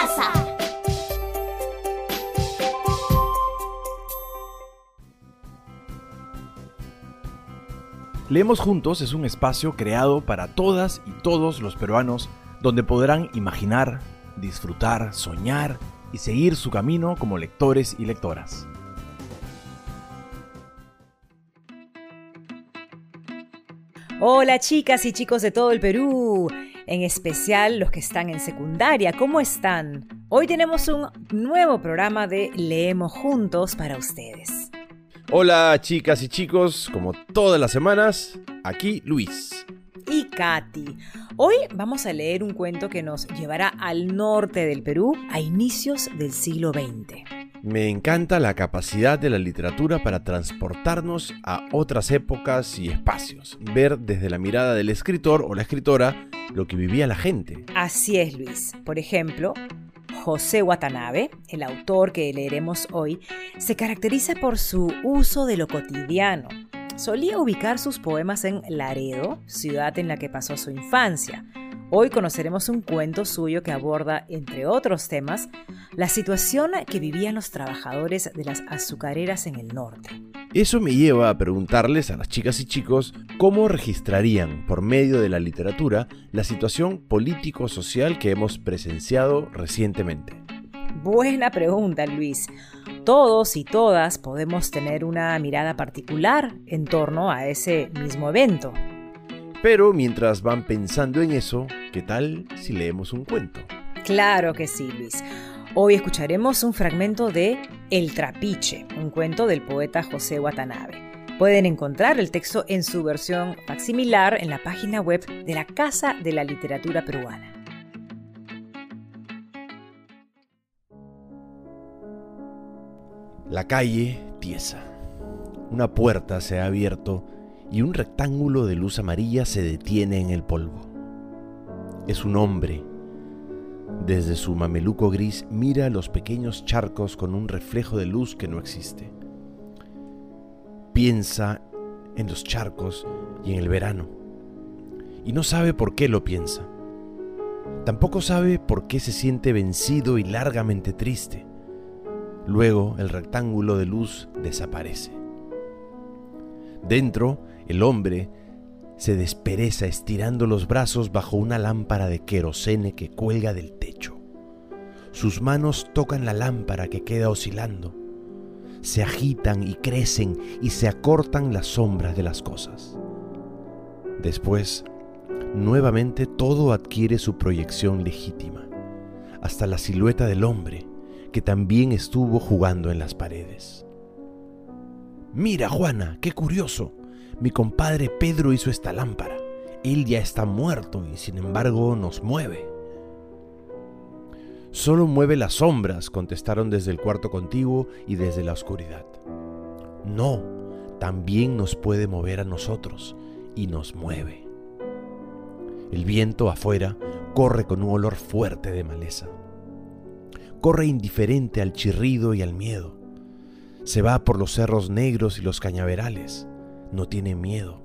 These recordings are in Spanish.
casa. Leemos Juntos es un espacio creado para todas y todos los peruanos donde podrán imaginar, disfrutar, soñar y seguir su camino como lectores y lectoras. Hola chicas y chicos de todo el Perú, en especial los que están en secundaria, ¿cómo están? Hoy tenemos un nuevo programa de Leemos Juntos para ustedes. Hola chicas y chicos, como todas las semanas, aquí Luis. Y Katy. Hoy vamos a leer un cuento que nos llevará al norte del Perú a inicios del siglo XX. Me encanta la capacidad de la literatura para transportarnos a otras épocas y espacios, ver desde la mirada del escritor o la escritora lo que vivía la gente. Así es, Luis. Por ejemplo, José Watanabe, el autor que leeremos hoy, se caracteriza por su uso de lo cotidiano. Solía ubicar sus poemas en Laredo, ciudad en la que pasó su infancia. Hoy conoceremos un cuento suyo que aborda, entre otros temas, la situación que vivían los trabajadores de las azucareras en el norte. Eso me lleva a preguntarles a las chicas y chicos cómo registrarían por medio de la literatura la situación político-social que hemos presenciado recientemente. Buena pregunta, Luis. Todos y todas podemos tener una mirada particular en torno a ese mismo evento. Pero mientras van pensando en eso, ¿qué tal si leemos un cuento? Claro que sí, Luis. Hoy escucharemos un fragmento de El Trapiche, un cuento del poeta José Watanabe. Pueden encontrar el texto en su versión facsimilar en la página web de la Casa de la Literatura Peruana. La calle tiesa. Una puerta se ha abierto y un rectángulo de luz amarilla se detiene en el polvo. Es un hombre. Desde su mameluco gris mira los pequeños charcos con un reflejo de luz que no existe. Piensa en los charcos y en el verano. Y no sabe por qué lo piensa. Tampoco sabe por qué se siente vencido y largamente triste. Luego el rectángulo de luz desaparece. Dentro el hombre se despereza estirando los brazos bajo una lámpara de querosene que cuelga del techo. Sus manos tocan la lámpara que queda oscilando. Se agitan y crecen y se acortan las sombras de las cosas. Después, nuevamente todo adquiere su proyección legítima, hasta la silueta del hombre que también estuvo jugando en las paredes. Mira, Juana, qué curioso. Mi compadre Pedro hizo esta lámpara. Él ya está muerto y sin embargo nos mueve. Solo mueve las sombras, contestaron desde el cuarto contiguo y desde la oscuridad. No, también nos puede mover a nosotros y nos mueve. El viento afuera corre con un olor fuerte de maleza. Corre indiferente al chirrido y al miedo. Se va por los cerros negros y los cañaverales no tiene miedo.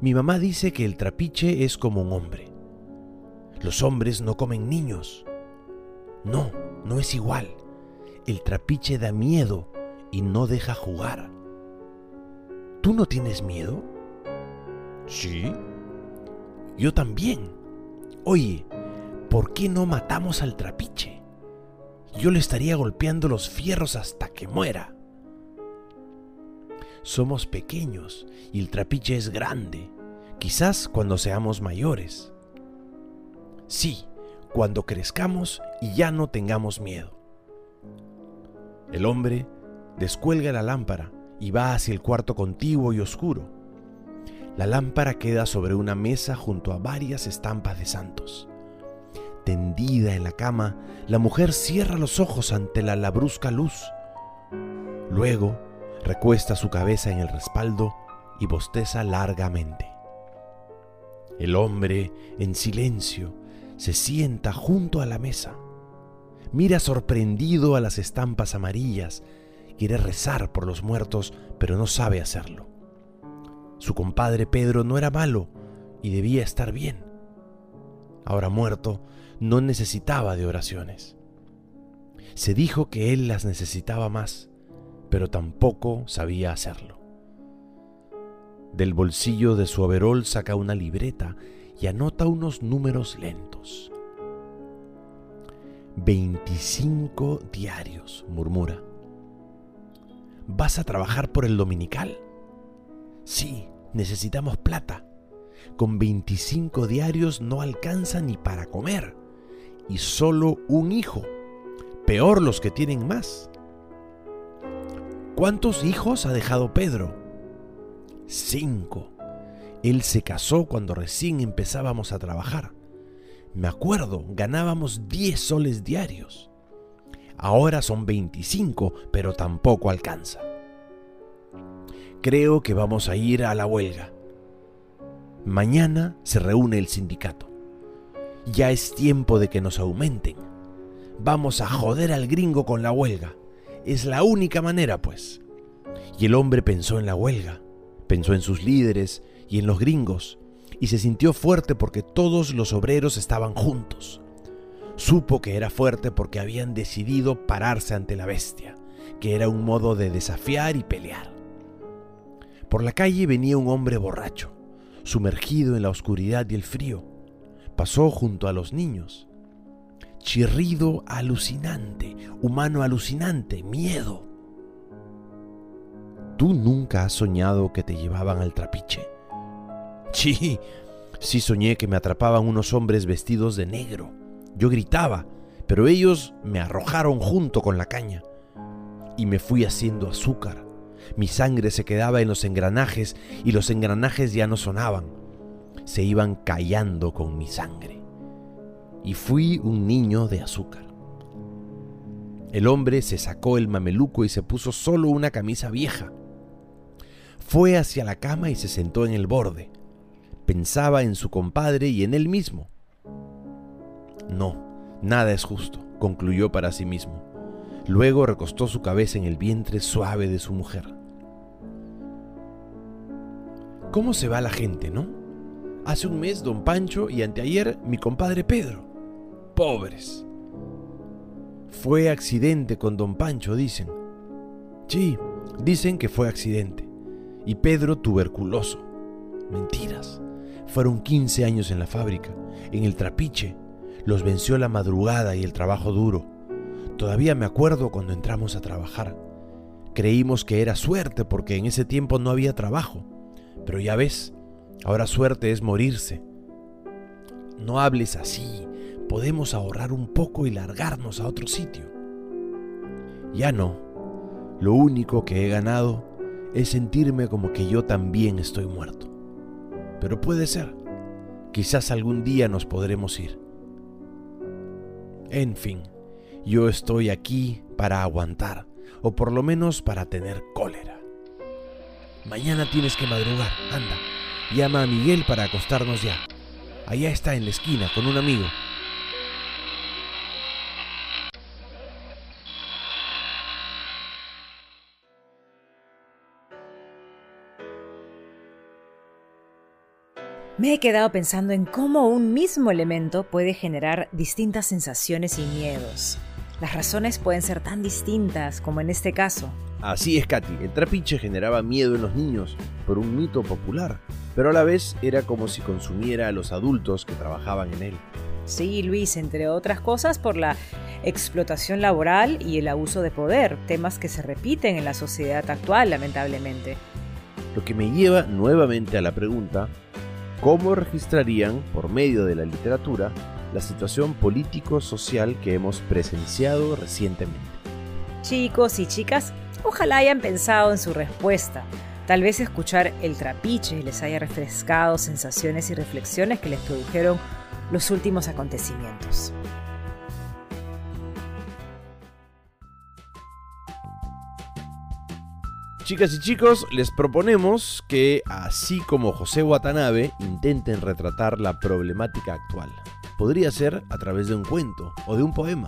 Mi mamá dice que el trapiche es como un hombre. Los hombres no comen niños. No, no es igual. El trapiche da miedo y no deja jugar. ¿Tú no tienes miedo? Sí. Yo también. Oye, ¿por qué no matamos al trapiche? Yo le estaría golpeando los fierros hasta que muera somos pequeños y el trapiche es grande, quizás cuando seamos mayores. Sí, cuando crezcamos y ya no tengamos miedo. El hombre descuelga la lámpara y va hacia el cuarto contiguo y oscuro. La lámpara queda sobre una mesa junto a varias estampas de santos. Tendida en la cama, la mujer cierra los ojos ante la labrusca luz. Luego, recuesta su cabeza en el respaldo y bosteza largamente. El hombre, en silencio, se sienta junto a la mesa. Mira sorprendido a las estampas amarillas. Quiere rezar por los muertos, pero no sabe hacerlo. Su compadre Pedro no era malo y debía estar bien. ahora muerto, no necesitaba de oraciones. Se dijo que él las necesitaba más, pero tampoco sabía hacerlo. Del bolsillo de su overol saca una libreta y anota unos números lentos. 25 diarios, murmura. ¿Vas a trabajar por el dominical? Sí, necesitamos plata. Con 25 diarios no alcanza ni para comer. Y solo un hijo. Peor los que tienen más. ¿Cuántos hijos ha dejado Pedro? Cinco. Él se casó cuando recién empezábamos a trabajar. Me acuerdo, ganábamos 10 soles diarios. Ahora son 25, pero tampoco alcanza. Creo que vamos a ir a la huelga. Mañana se reúne el sindicato. Ya es tiempo de que nos aumenten. Vamos a joder al gringo con la huelga. Es la única manera, pues. Y el hombre pensó en la huelga, pensó en sus líderes y en los gringos, y se sintió fuerte porque todos los obreros estaban juntos. Supo que era fuerte porque habían decidido pararse ante la bestia, que era un modo de desafiar y pelear. Por la calle venía un hombre borracho, sumergido en la oscuridad y el frío. Pasó junto a los niños. Chirrido alucinante, humano alucinante, miedo. ¿Tú nunca has soñado que te llevaban al trapiche? Sí, sí soñé que me atrapaban unos hombres vestidos de negro. Yo gritaba, pero ellos me arrojaron junto con la caña. Y me fui haciendo azúcar. Mi sangre se quedaba en los engranajes y los engranajes ya no sonaban. Se iban callando con mi sangre. Y fui un niño de azúcar. El hombre se sacó el mameluco y se puso solo una camisa vieja. Fue hacia la cama y se sentó en el borde. Pensaba en su compadre y en él mismo. No, nada es justo, concluyó para sí mismo. Luego recostó su cabeza en el vientre suave de su mujer. ¿Cómo se va la gente, no? Hace un mes don Pancho y anteayer mi compadre Pedro. Pobres. Fue accidente con don Pancho, dicen. Sí, dicen que fue accidente. Y Pedro tuberculoso. Mentiras. Fueron 15 años en la fábrica, en el trapiche. Los venció la madrugada y el trabajo duro. Todavía me acuerdo cuando entramos a trabajar. Creímos que era suerte porque en ese tiempo no había trabajo. Pero ya ves, ahora suerte es morirse. No hables así. Podemos ahorrar un poco y largarnos a otro sitio. Ya no. Lo único que he ganado es sentirme como que yo también estoy muerto. Pero puede ser. Quizás algún día nos podremos ir. En fin, yo estoy aquí para aguantar, o por lo menos para tener cólera. Mañana tienes que madrugar, anda. Llama a Miguel para acostarnos ya. Allá está en la esquina con un amigo. Me he quedado pensando en cómo un mismo elemento puede generar distintas sensaciones y miedos. Las razones pueden ser tan distintas como en este caso. Así es, Katy. El trapiche generaba miedo en los niños por un mito popular, pero a la vez era como si consumiera a los adultos que trabajaban en él. Sí, Luis, entre otras cosas por la explotación laboral y el abuso de poder, temas que se repiten en la sociedad actual, lamentablemente. Lo que me lleva nuevamente a la pregunta, ¿cómo registrarían, por medio de la literatura, la situación político-social que hemos presenciado recientemente? Chicos y chicas, ojalá hayan pensado en su respuesta. Tal vez escuchar el trapiche les haya refrescado sensaciones y reflexiones que les produjeron los últimos acontecimientos. Chicas y chicos, les proponemos que, así como José Watanabe, intenten retratar la problemática actual. Podría ser a través de un cuento o de un poema.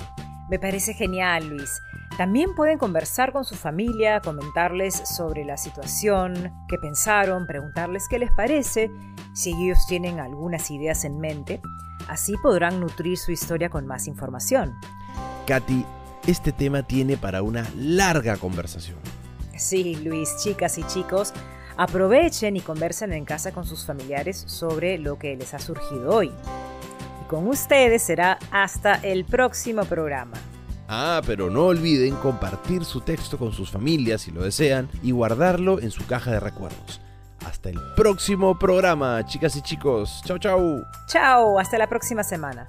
Me parece genial, Luis. También pueden conversar con su familia, comentarles sobre la situación, qué pensaron, preguntarles qué les parece, si ellos tienen algunas ideas en mente. Así podrán nutrir su historia con más información. Katy, este tema tiene para una larga conversación. Sí, Luis, chicas y chicos, aprovechen y conversen en casa con sus familiares sobre lo que les ha surgido hoy. Y con ustedes será hasta el próximo programa. Ah, pero no olviden compartir su texto con sus familias si lo desean y guardarlo en su caja de recuerdos. Hasta el próximo programa, chicas y chicos. Chau, chau. Chao, hasta la próxima semana.